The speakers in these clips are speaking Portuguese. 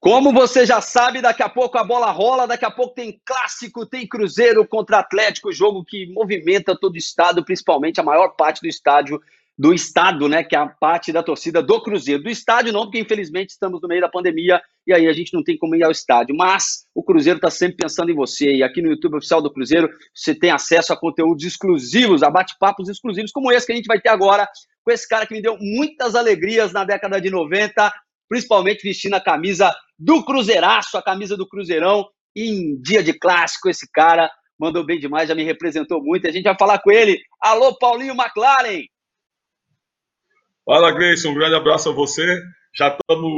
Como você já sabe, daqui a pouco a bola rola, daqui a pouco tem clássico, tem Cruzeiro contra Atlético, jogo que movimenta todo o estado, principalmente a maior parte do estádio do estado, né, que é a parte da torcida do Cruzeiro. Do estádio não, porque infelizmente estamos no meio da pandemia e aí a gente não tem como ir ao estádio, mas o Cruzeiro está sempre pensando em você e aqui no YouTube oficial do Cruzeiro você tem acesso a conteúdos exclusivos, a bate-papos exclusivos como esse que a gente vai ter agora com esse cara que me deu muitas alegrias na década de 90, principalmente vestindo a camisa do Cruzeiraço, a camisa do Cruzeirão, em dia de clássico esse cara mandou bem demais, já me representou muito. A gente vai falar com ele. Alô, Paulinho McLaren! Fala, Gleison, um grande abraço a você. Já estamos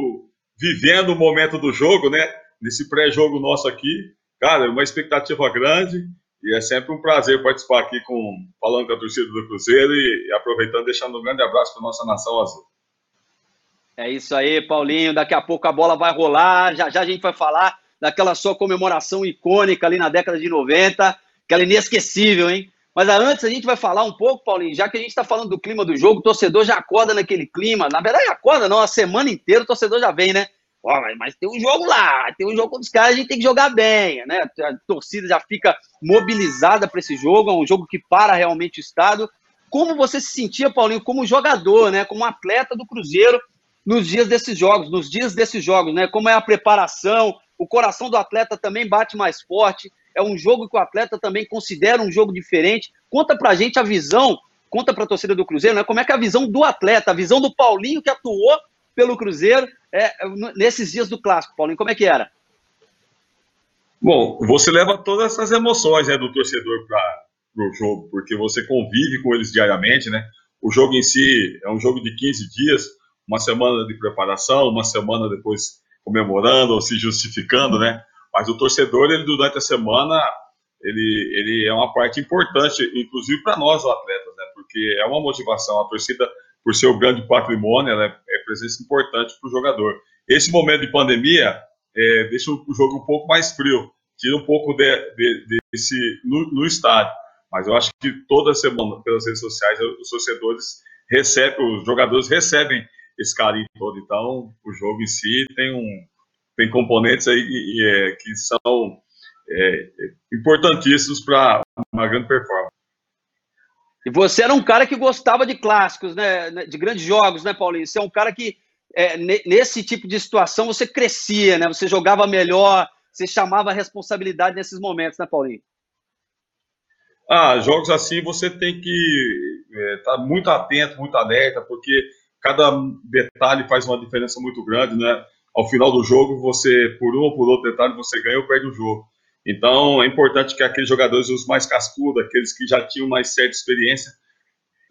vivendo o momento do jogo, né? Nesse pré-jogo nosso aqui. Cara, uma expectativa grande e é sempre um prazer participar aqui com falando com a torcida do Cruzeiro e aproveitando deixando um grande abraço para nossa nação azul. É isso aí, Paulinho. Daqui a pouco a bola vai rolar. Já já a gente vai falar daquela sua comemoração icônica ali na década de 90, aquela inesquecível, hein? Mas antes a gente vai falar um pouco, Paulinho, já que a gente está falando do clima do jogo, o torcedor já acorda naquele clima. Na verdade, acorda não, a semana inteira o torcedor já vem, né? Mas tem um jogo lá, tem um jogo com os caras, a gente tem que jogar bem, né? A torcida já fica mobilizada para esse jogo, é um jogo que para realmente o estado. Como você se sentia, Paulinho, como jogador, né? Como atleta do Cruzeiro nos dias desses jogos, nos dias desses jogos, né? Como é a preparação, o coração do atleta também bate mais forte é um jogo que o atleta também considera um jogo diferente. Conta pra gente a visão, conta pra torcida do Cruzeiro, né? Como é que é a visão do atleta, a visão do Paulinho que atuou pelo Cruzeiro é, nesses dias do clássico, Paulinho, como é que era? Bom, você leva todas essas emoções né, do torcedor para o jogo, porque você convive com eles diariamente, né? O jogo em si é um jogo de 15 dias, uma semana de preparação, uma semana depois comemorando ou se justificando, né? Mas o torcedor, ele durante a semana, ele, ele é uma parte importante, inclusive para nós, atletas, né? Porque é uma motivação. A torcida, por ser o grande patrimônio, ela é, é presença importante para o jogador. Esse momento de pandemia é, deixa o jogo um pouco mais frio, tira um pouco de, de, desse no, no estádio. Mas eu acho que toda semana, pelas redes sociais, os torcedores recebem, os jogadores recebem esse carinho todo. Então, o jogo em si tem um, tem componentes aí que, é, que são é, importantíssimos para uma grande performance. E você era um cara que gostava de clássicos, né? De grandes jogos, né, Paulinho? Você é um cara que, é, nesse tipo de situação, você crescia, né? Você jogava melhor, você chamava a responsabilidade nesses momentos, né, Paulinho? Ah, jogos assim você tem que estar é, tá muito atento, muito alerta, porque cada detalhe faz uma diferença muito grande, né? ao final do jogo, você, por um ou por outro detalhe, você ganha ou perde o jogo. Então, é importante que aqueles jogadores, os mais cascudos, aqueles que já tinham mais certa experiência,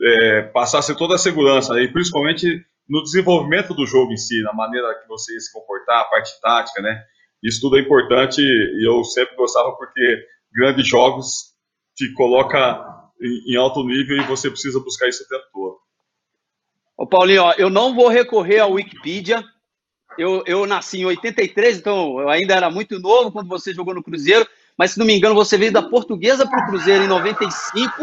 é, passassem toda a segurança, e principalmente no desenvolvimento do jogo em si, na maneira que você ia se comportar, a parte tática, né? Isso tudo é importante e eu sempre gostava porque grandes jogos te coloca em, alto nível e você precisa buscar isso o tempo todo. Paulinho, ó, eu não vou recorrer à Wikipedia, eu, eu nasci em 83, então eu ainda era muito novo quando você jogou no Cruzeiro, mas se não me engano, você veio da Portuguesa para o Cruzeiro em 95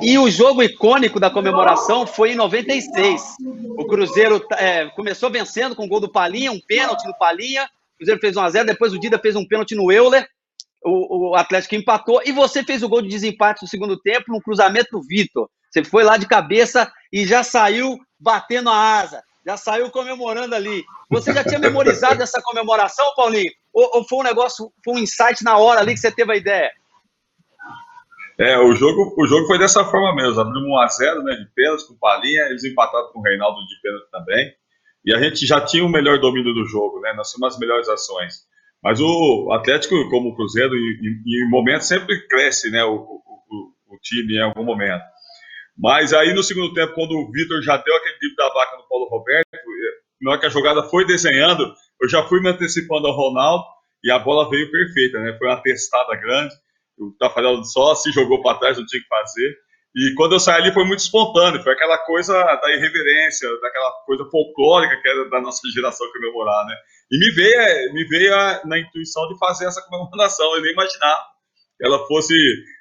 e o jogo icônico da comemoração foi em 96. O Cruzeiro é, começou vencendo com o gol do Palinha, um pênalti no Palinha. O Cruzeiro fez 1x0, depois o Dida fez um pênalti no Euler. O, o, Atlético empatou e você fez o gol de desempate no segundo tempo no cruzamento do Vitor. Você foi lá de cabeça e já saiu batendo a asa já saiu comemorando ali. Você já tinha memorizado essa comemoração, Paulinho? Ou, ou, foi um negócio, foi um insight na hora ali que você teve a ideia? É, o jogo, o jogo foi dessa forma mesmo. Abrimos 1x0 né, de pênalti com o Palinha, eles empataram com o Reinaldo de pênalti também. E a gente já tinha o melhor domínio do jogo, né? Nós tínhamos as melhores ações. Mas o Atlético, como o Cruzeiro, em, em momentos sempre cresce né, o, o, o time em algum momento. Mas aí no segundo tempo, quando o Vitor já deu aquele drible da vaca no Paulo Roberto, na hora que a jogada foi desenhando, eu já fui me antecipando ao Ronaldo e a bola veio perfeita, né? Foi uma testada grande. O Tafarel só se jogou para trás, não tinha que fazer. E quando eu saí ali foi muito espontâneo, foi aquela coisa da irreverência, daquela coisa folclórica que era da nossa geração comemorar, né? E me veio, me veio a, na intuição de fazer essa comemoração, eu nem imaginava que ela fosse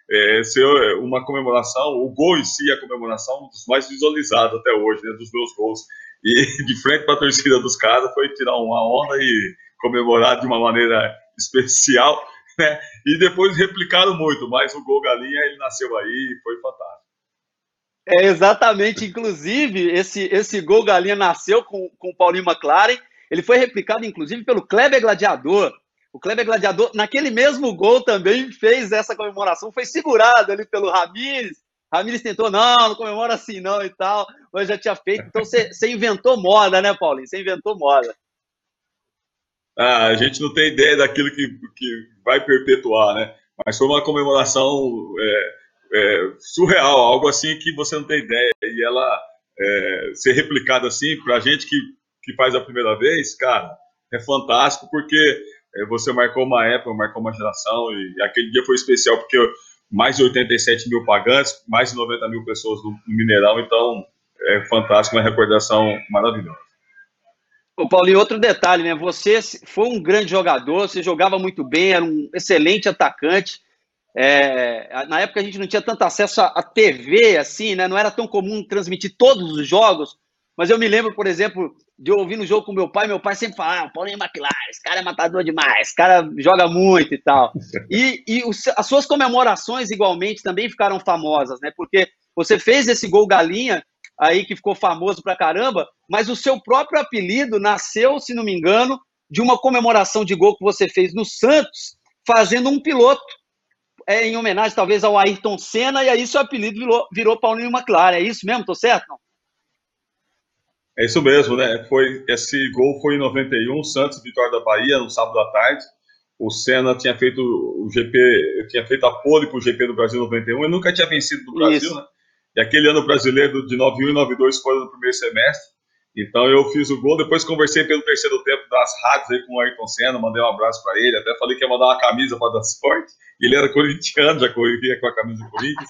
é, ser uma comemoração, o gol em si, a comemoração, um dos mais visualizados até hoje, né, dos meus gols. E de frente para a torcida dos caras foi tirar uma onda e comemorar de uma maneira especial, né? E depois replicaram muito, mas o gol galinha ele nasceu aí, foi fantástico. É exatamente, inclusive, esse, esse gol galinha nasceu com, com o Paulinho McLaren, ele foi replicado, inclusive, pelo Kleber Gladiador. O Kleber Gladiador, naquele mesmo gol, também fez essa comemoração, foi segurado ali pelo Ramires. Ramires tentou, não, não comemora assim não e tal, mas já tinha feito. Então você inventou moda, né, Paulinho? Você inventou moda. Ah, a gente não tem ideia daquilo que, que vai perpetuar, né? Mas foi uma comemoração é, é, surreal, algo assim que você não tem ideia. E ela é, ser replicada assim, para a gente que, que faz a primeira vez, cara, é fantástico porque você marcou uma época, marcou uma geração e aquele dia foi especial porque mais de 87 mil pagantes, mais de 90 mil pessoas no, Mineirão, então é fantástico, uma recordação maravilhosa. Ô, Paulinho, outro detalhe, né? Você foi um grande jogador, você jogava muito bem, era um excelente atacante. É, na época a gente não tinha tanto acesso à TV, assim, né? Não era tão comum transmitir todos os jogos. Mas eu me lembro, por exemplo, de eu ouvir no jogo com meu pai, meu pai sempre falava, ah, Paulinho McLaren, esse cara é matador demais, esse cara joga muito e tal. E, e os, as suas comemorações, igualmente, também ficaram famosas, né? Porque você fez esse gol galinha aí que ficou famoso pra caramba, mas o seu próprio apelido nasceu, se não me engano, de uma comemoração de gol que você fez no Santos, fazendo um piloto, é, em homenagem talvez ao Ayrton Senna, e aí seu apelido virou, virou Paulinho McLaren. É isso mesmo? Tô certo? Não? É isso mesmo, né? Foi, esse gol foi em 91, Santos, Vitória da Bahia, no sábado à tarde. O Senna tinha feito o GP, tinha feito a pole para o GP do Brasil 91, e nunca tinha vencido no Brasil, isso. né? E aquele ano brasileiro de 91 e 92 foi no primeiro semestre. Então eu fiz o gol, depois conversei pelo terceiro tempo das rádios aí com o Ayrton Senna, mandei um abraço para ele, até falei que ia mandar uma camisa para dar sorte. Ele era corintiano, já corria com a camisa do Corinthians.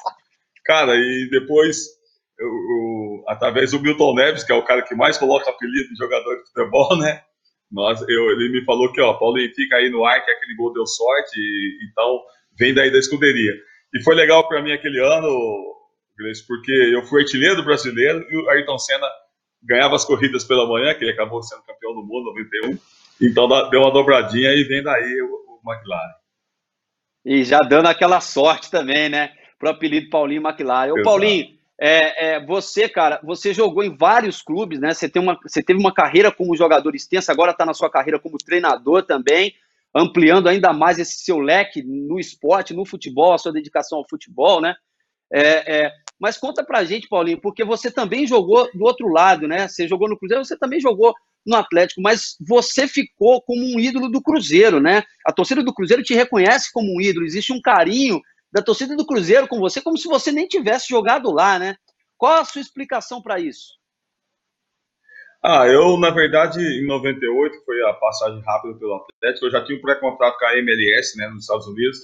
Cara, e depois, eu, eu, através do Milton Neves, que é o cara que mais coloca apelido de jogador de futebol, né? Nós, eu, ele me falou que, ó, Paulinho, fica aí no ar, que aquele gol deu sorte, e, então vem daí da escuderia. E foi legal para mim aquele ano, Grace, porque eu fui artilheiro brasileiro e o Ayrton Senna ganhava as corridas pela manhã, que ele acabou sendo campeão do mundo 91. Então deu uma dobradinha e vem daí o, o McLaren. E já dando aquela sorte também, né? Pro apelido Paulinho McLaren. Ô, Paulinho, é, é, você, cara, você jogou em vários clubes, né? Você, tem uma, você teve uma carreira como jogador extensa, agora está na sua carreira como treinador também, ampliando ainda mais esse seu leque no esporte, no futebol, a sua dedicação ao futebol, né? É, é, mas conta pra gente, Paulinho, porque você também jogou do outro lado, né? Você jogou no Cruzeiro, você também jogou no Atlético, mas você ficou como um ídolo do Cruzeiro, né? A torcida do Cruzeiro te reconhece como um ídolo, existe um carinho da torcida do Cruzeiro com você, como se você nem tivesse jogado lá, né? Qual a sua explicação para isso? Ah, eu, na verdade, em 98, foi a passagem rápida pelo Atlético, eu já tinha um pré-contrato com a MLS, né, nos Estados Unidos,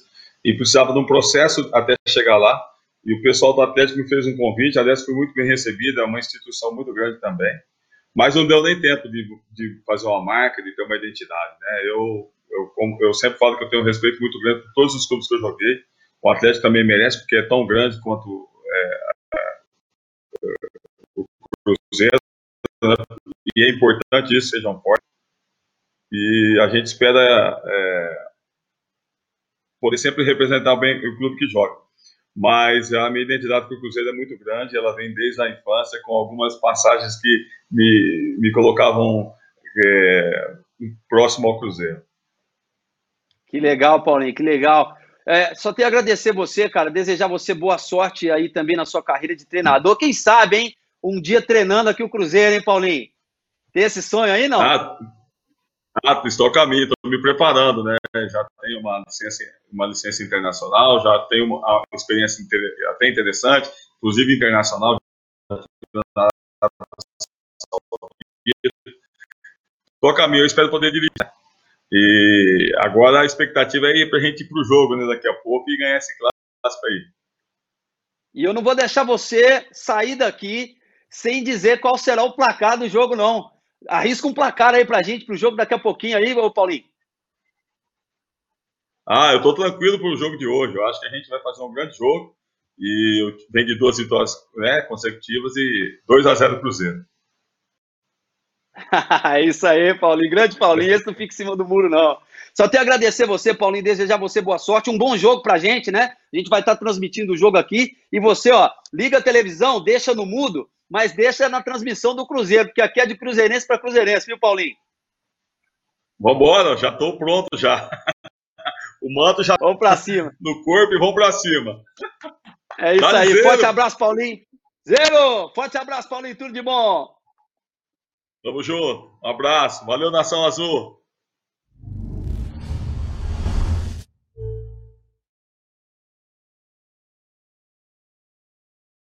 e precisava de um processo até chegar lá. E o pessoal do Atlético me fez um convite, aliás, foi muito bem recebido, é uma instituição muito grande também. Mas não deu nem tempo de, de fazer uma marca, de ter uma identidade. Né? Eu, eu, eu sempre falo que eu tenho um respeito muito grande por todos os clubes que eu joguei. O Atlético também merece, porque é tão grande quanto é, o Cruzeiro. Né? E é importante isso, sejam fortes. E a gente espera é, poder sempre representar bem o clube que joga mas a minha identidade com o Cruzeiro é muito grande, ela vem desde a infância, com algumas passagens que me, me colocavam é, próximo ao Cruzeiro. Que legal, Paulinho, que legal. É, só tenho a agradecer você, cara, desejar você boa sorte aí também na sua carreira de treinador. Quem sabe, hein? Um dia treinando aqui o Cruzeiro, hein, Paulinho? Tem esse sonho aí, não? Ah, ah, estou a caminho, estou me preparando, né? Já tenho uma licença, uma licença internacional, já tenho uma, experiência até interessante, inclusive internacional. Estou a caminho, eu espero poder dirigir. E agora a expectativa é para a gente ir para o jogo, né? Daqui a pouco e ganhar esse clássico aí. E eu não vou deixar você sair daqui sem dizer qual será o placar do jogo, não. Arrisca um placar aí pra gente, pro jogo daqui a pouquinho aí, ô Paulinho. Ah, eu tô tranquilo pro jogo de hoje. Eu acho que a gente vai fazer um grande jogo. E vem de duas vitórias né, consecutivas e 2 a 0 Cruzeiro. é isso aí, Paulinho. Grande Paulinho. Esse não fica em cima do muro, não. Só tenho a agradecer você, Paulinho, desejar você boa sorte. Um bom jogo pra gente, né? A gente vai estar transmitindo o jogo aqui. E você, ó, liga a televisão, deixa no mudo, mas deixa na transmissão do Cruzeiro, porque aqui é de Cruzeirense para Cruzeirense, viu, Paulinho? Vambora, já estou pronto já. O manto já vamos para cima. no corpo e vamos para cima. É isso aí. Zero. Forte abraço, Paulinho. Zero! Forte abraço, Paulinho. Tudo de bom. Tamo junto. Um abraço. Valeu, Nação Azul.